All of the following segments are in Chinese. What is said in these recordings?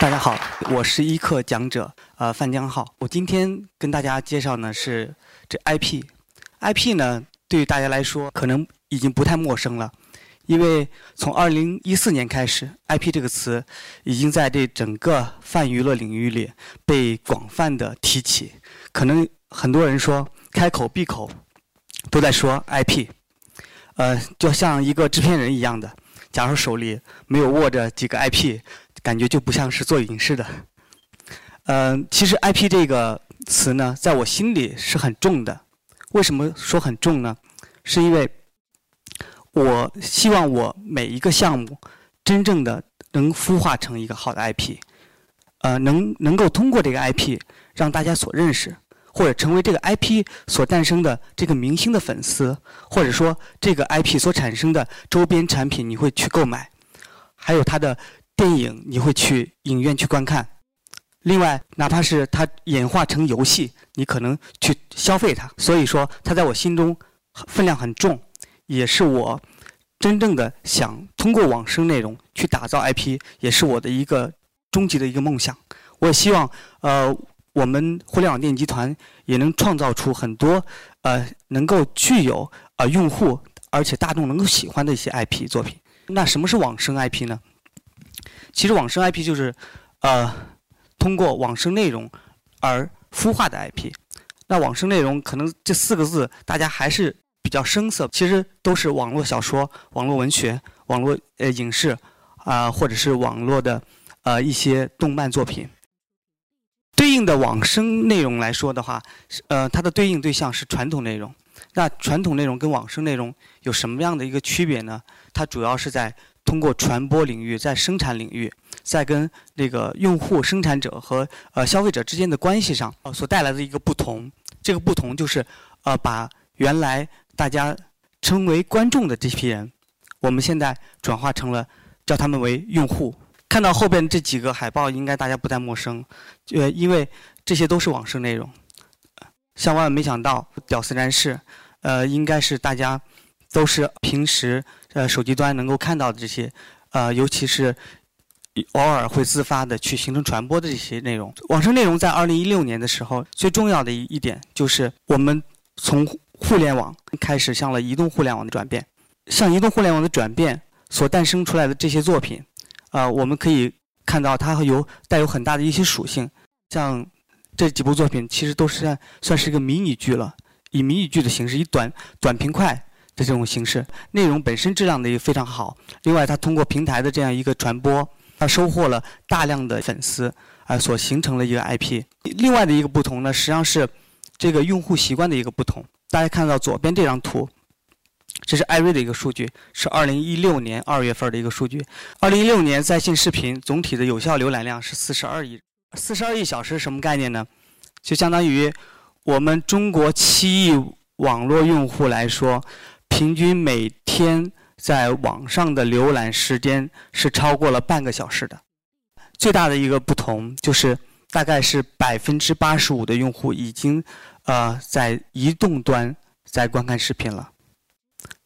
大家好，我是一课讲者，呃，范江浩。我今天跟大家介绍呢是这 IP，IP 呢对于大家来说可能已经不太陌生了，因为从2014年开始，IP 这个词已经在这整个泛娱乐领域里被广泛的提起。可能很多人说开口闭口都在说 IP，呃，就像一个制片人一样的，假如手里没有握着几个 IP。感觉就不像是做影视的，嗯，其实 IP 这个词呢，在我心里是很重的。为什么说很重呢？是因为我希望我每一个项目真正的能孵化成一个好的 IP，呃，能能够通过这个 IP 让大家所认识，或者成为这个 IP 所诞生的这个明星的粉丝，或者说这个 IP 所产生的周边产品你会去购买，还有它的。电影你会去影院去观看，另外哪怕是它演化成游戏，你可能去消费它。所以说，它在我心中分量很重，也是我真正的想通过网生内容去打造 IP，也是我的一个终极的一个梦想。我也希望呃，我们互联网电影集团也能创造出很多呃能够具有呃用户而且大众能够喜欢的一些 IP 作品。那什么是网生 IP 呢？其实网生 IP 就是，呃，通过网生内容而孵化的 IP。那网生内容可能这四个字大家还是比较生涩，其实都是网络小说、网络文学、网络呃影视啊，或者是网络的呃一些动漫作品。对应的网生内容来说的话，呃，它的对应对象是传统内容。那传统内容跟网生内容有什么样的一个区别呢？它主要是在。通过传播领域，在生产领域，在跟那个用户、生产者和呃消费者之间的关系上，所带来的一个不同。这个不同就是，呃，把原来大家称为观众的这批人，我们现在转化成了叫他们为用户。看到后边这几个海报，应该大家不太陌生，呃，因为这些都是网生内容。像万万没想到，屌丝男士，呃，应该是大家都是平时。呃，手机端能够看到的这些，呃，尤其是偶尔会自发的去形成传播的这些内容。网生内容在二零一六年的时候，最重要的一一点就是我们从互联网开始向了移动互联网的转变。向移动互联网的转变所诞生出来的这些作品，啊，我们可以看到它有带有很大的一些属性。像这几部作品，其实都是算是一个迷你剧了，以迷你剧的形式，以短短平快。的这种形式，内容本身质量的也非常好。另外，它通过平台的这样一个传播，它收获了大量的粉丝，啊，所形成了一个 IP。另外的一个不同呢，实际上是这个用户习惯的一个不同。大家看到左边这张图，这是艾瑞的一个数据，是二零一六年二月份的一个数据。二零一六年在线视频总体的有效浏览量是四十二亿，四十二亿小时什么概念呢？就相当于我们中国七亿网络用户来说。平均每天在网上的浏览时间是超过了半个小时的。最大的一个不同就是，大概是百分之八十五的用户已经呃在移动端在观看视频了。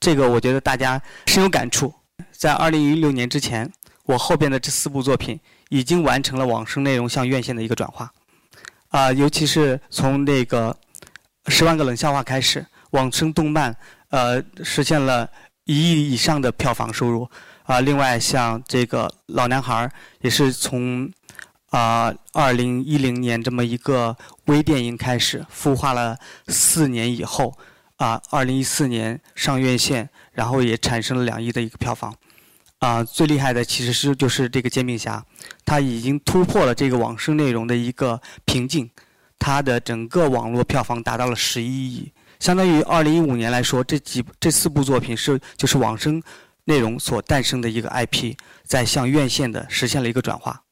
这个我觉得大家深有感触。在二零一六年之前，我后边的这四部作品已经完成了网生内容向院线的一个转化。啊，尤其是从那个十万个冷笑话开始，网生动漫。呃，实现了一亿以上的票房收入啊！另外，像这个老男孩也是从啊二零一零年这么一个微电影开始孵化了四年以后啊，二零一四年上院线，然后也产生了两亿的一个票房啊！最厉害的其实是就是这个煎饼侠，它已经突破了这个网生内容的一个瓶颈，它的整个网络票房达到了十一亿。相当于二零一五年来说，这几这四部作品是就是网生内容所诞生的一个 IP，在向院线的实现了一个转化，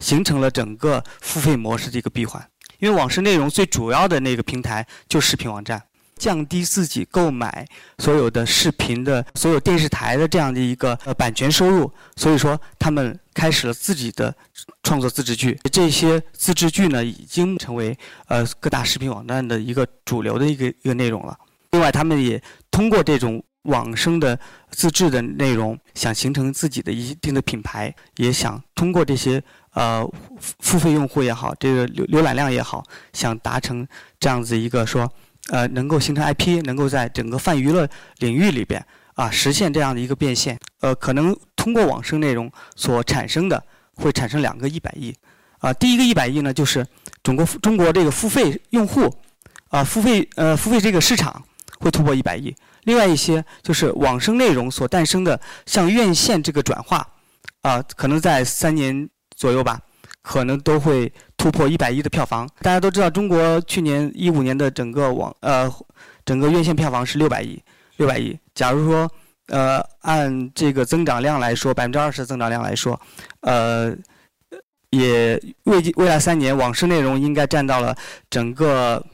形成了整个付费模式的一个闭环。因为网生内容最主要的那个平台就视频网站。降低自己购买所有的视频的所有电视台的这样的一个呃版权收入，所以说他们开始了自己的创作自制剧。这些自制剧呢，已经成为呃各大视频网站的一个主流的一个一个内容了。另外，他们也通过这种网生的自制的内容，想形成自己的一定的品牌，也想通过这些呃付费用户也好，这个浏浏览量也好，想达成这样子一个说，呃，能够形成 IP，能够在整个泛娱乐领域里边啊实现这样的一个变现。呃，可能通过网生内容所产生的会产生两个一百亿。啊，第一个一百亿呢，就是中国中国这个付费用户，啊，付费呃付费这个市场会突破一百亿。另外一些就是网生内容所诞生的向院线这个转化，啊，可能在三年左右吧，可能都会突破一百亿的票房。大家都知道，中国去年一五年的整个网呃整个院线票房是六百亿，六百亿。假如说呃按这个增长量来说，百分之二十增长量来说，呃。也未未来三年，网视内容应该占到了整个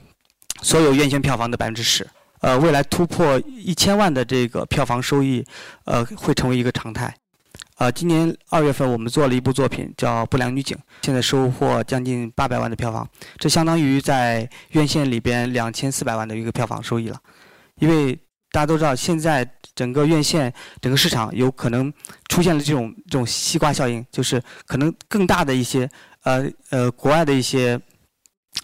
所有院线票房的百分之十。呃，未来突破一千万的这个票房收益，呃，会成为一个常态。呃，今年二月份我们做了一部作品叫《不良女警》，现在收获将近八百万的票房，这相当于在院线里边两千四百万的一个票房收益了。因为大家都知道，现在整个院线、整个市场有可能出现了这种这种西瓜效应，就是可能更大的一些呃呃国外的一些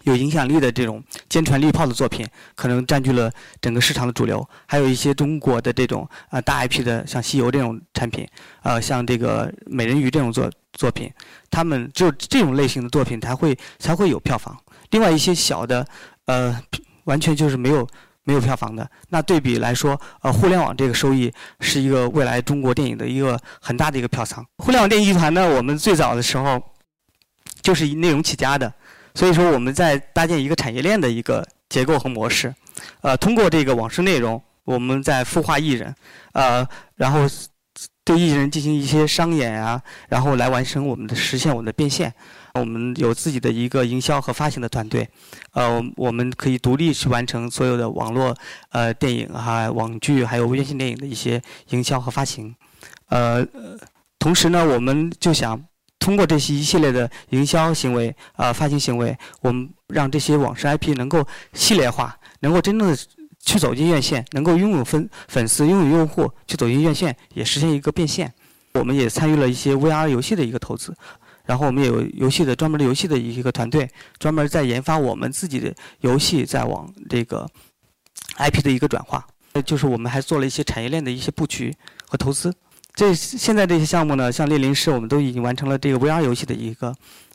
有影响力的这种坚船利炮的作品，可能占据了整个市场的主流。还有一些中国的这种呃大 IP 的，像西游这种产品，呃像这个美人鱼这种作作品，他们只有这种类型的作品才会才会有票房。另外一些小的，呃完全就是没有。没有票房的，那对比来说，呃，互联网这个收益是一个未来中国电影的一个很大的一个票仓。互联网电影集团呢，我们最早的时候就是以内容起家的，所以说我们在搭建一个产业链的一个结构和模式，呃，通过这个网视内容，我们在孵化艺人，呃，然后对艺人进行一些商演啊，然后来完成我们的实现我们的变现。我们有自己的一个营销和发行的团队，呃，我们可以独立去完成所有的网络呃电影哈、网剧还有院线电影的一些营销和发行，呃，同时呢，我们就想通过这些一系列的营销行为啊、发行行为，我们让这些网视 IP 能够系列化，能够真正的去走进院线，能够拥有粉粉丝、拥有用户，去走进院线，也实现一个变现。我们也参与了一些 VR 游戏的一个投资。然后我们也有游戏的专门的游戏的一个团队，专门在研发我们自己的游戏，在往这个 IP 的一个转化。就是我们还做了一些产业链的一些布局和投资。这现在这些项目呢，像猎灵师，我们都已经完成了这个 VR 游戏的一个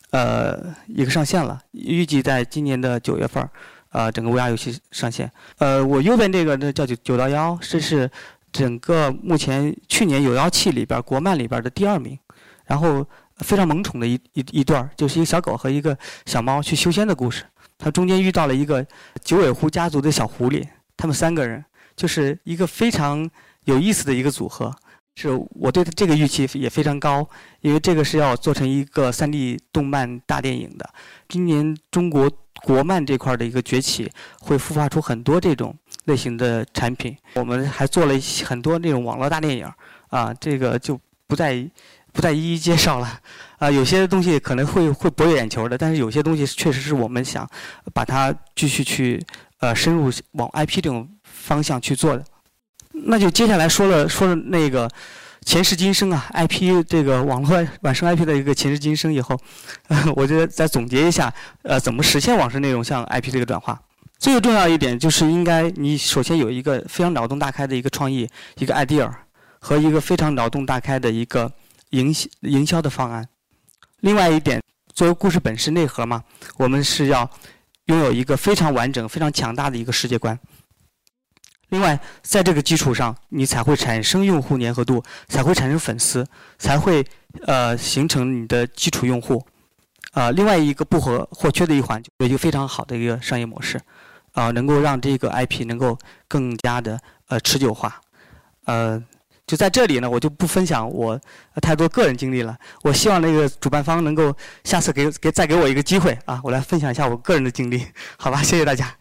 呃一个上线了，预计在今年的九月份儿，呃整个 VR 游戏上线。呃，我右边这个呢叫九九刀妖，这是整个目前去年有妖气里边国漫里边的第二名，然后。非常萌宠的一一一段就是一个小狗和一个小猫去修仙的故事。它中间遇到了一个九尾狐家族的小狐狸，他们三个人就是一个非常有意思的一个组合。是我对这个预期也非常高，因为这个是要做成一个 3D 动漫大电影的。今年中国国漫这块的一个崛起，会孵化出很多这种类型的产品。我们还做了很多那种网络大电影啊，这个就不再。不再一一介绍了，啊，有些东西可能会会博眼球的，但是有些东西确实是我们想把它继续去呃深入往 IP 这种方向去做的。那就接下来说了说了那个前世今生啊，IP 这个网络晚生 IP 的一个前世今生以后，我觉得再总结一下，呃，怎么实现网上内容向 IP 这个转化？最重要一点就是应该你首先有一个非常脑洞大开的一个创意，一个 idea 和一个非常脑洞大开的一个。营销营销的方案。另外一点，作为故事本身内核嘛，我们是要拥有一个非常完整、非常强大的一个世界观。另外，在这个基础上，你才会产生用户粘合度，才会产生粉丝，才会呃形成你的基础用户。呃，另外一个不可或缺的一环，有一个非常好的一个商业模式，啊，能够让这个 IP 能够更加的呃持久化，呃。就在这里呢，我就不分享我太多个人经历了。我希望那个主办方能够下次给给再给我一个机会啊，我来分享一下我个人的经历，好吧？谢谢大家。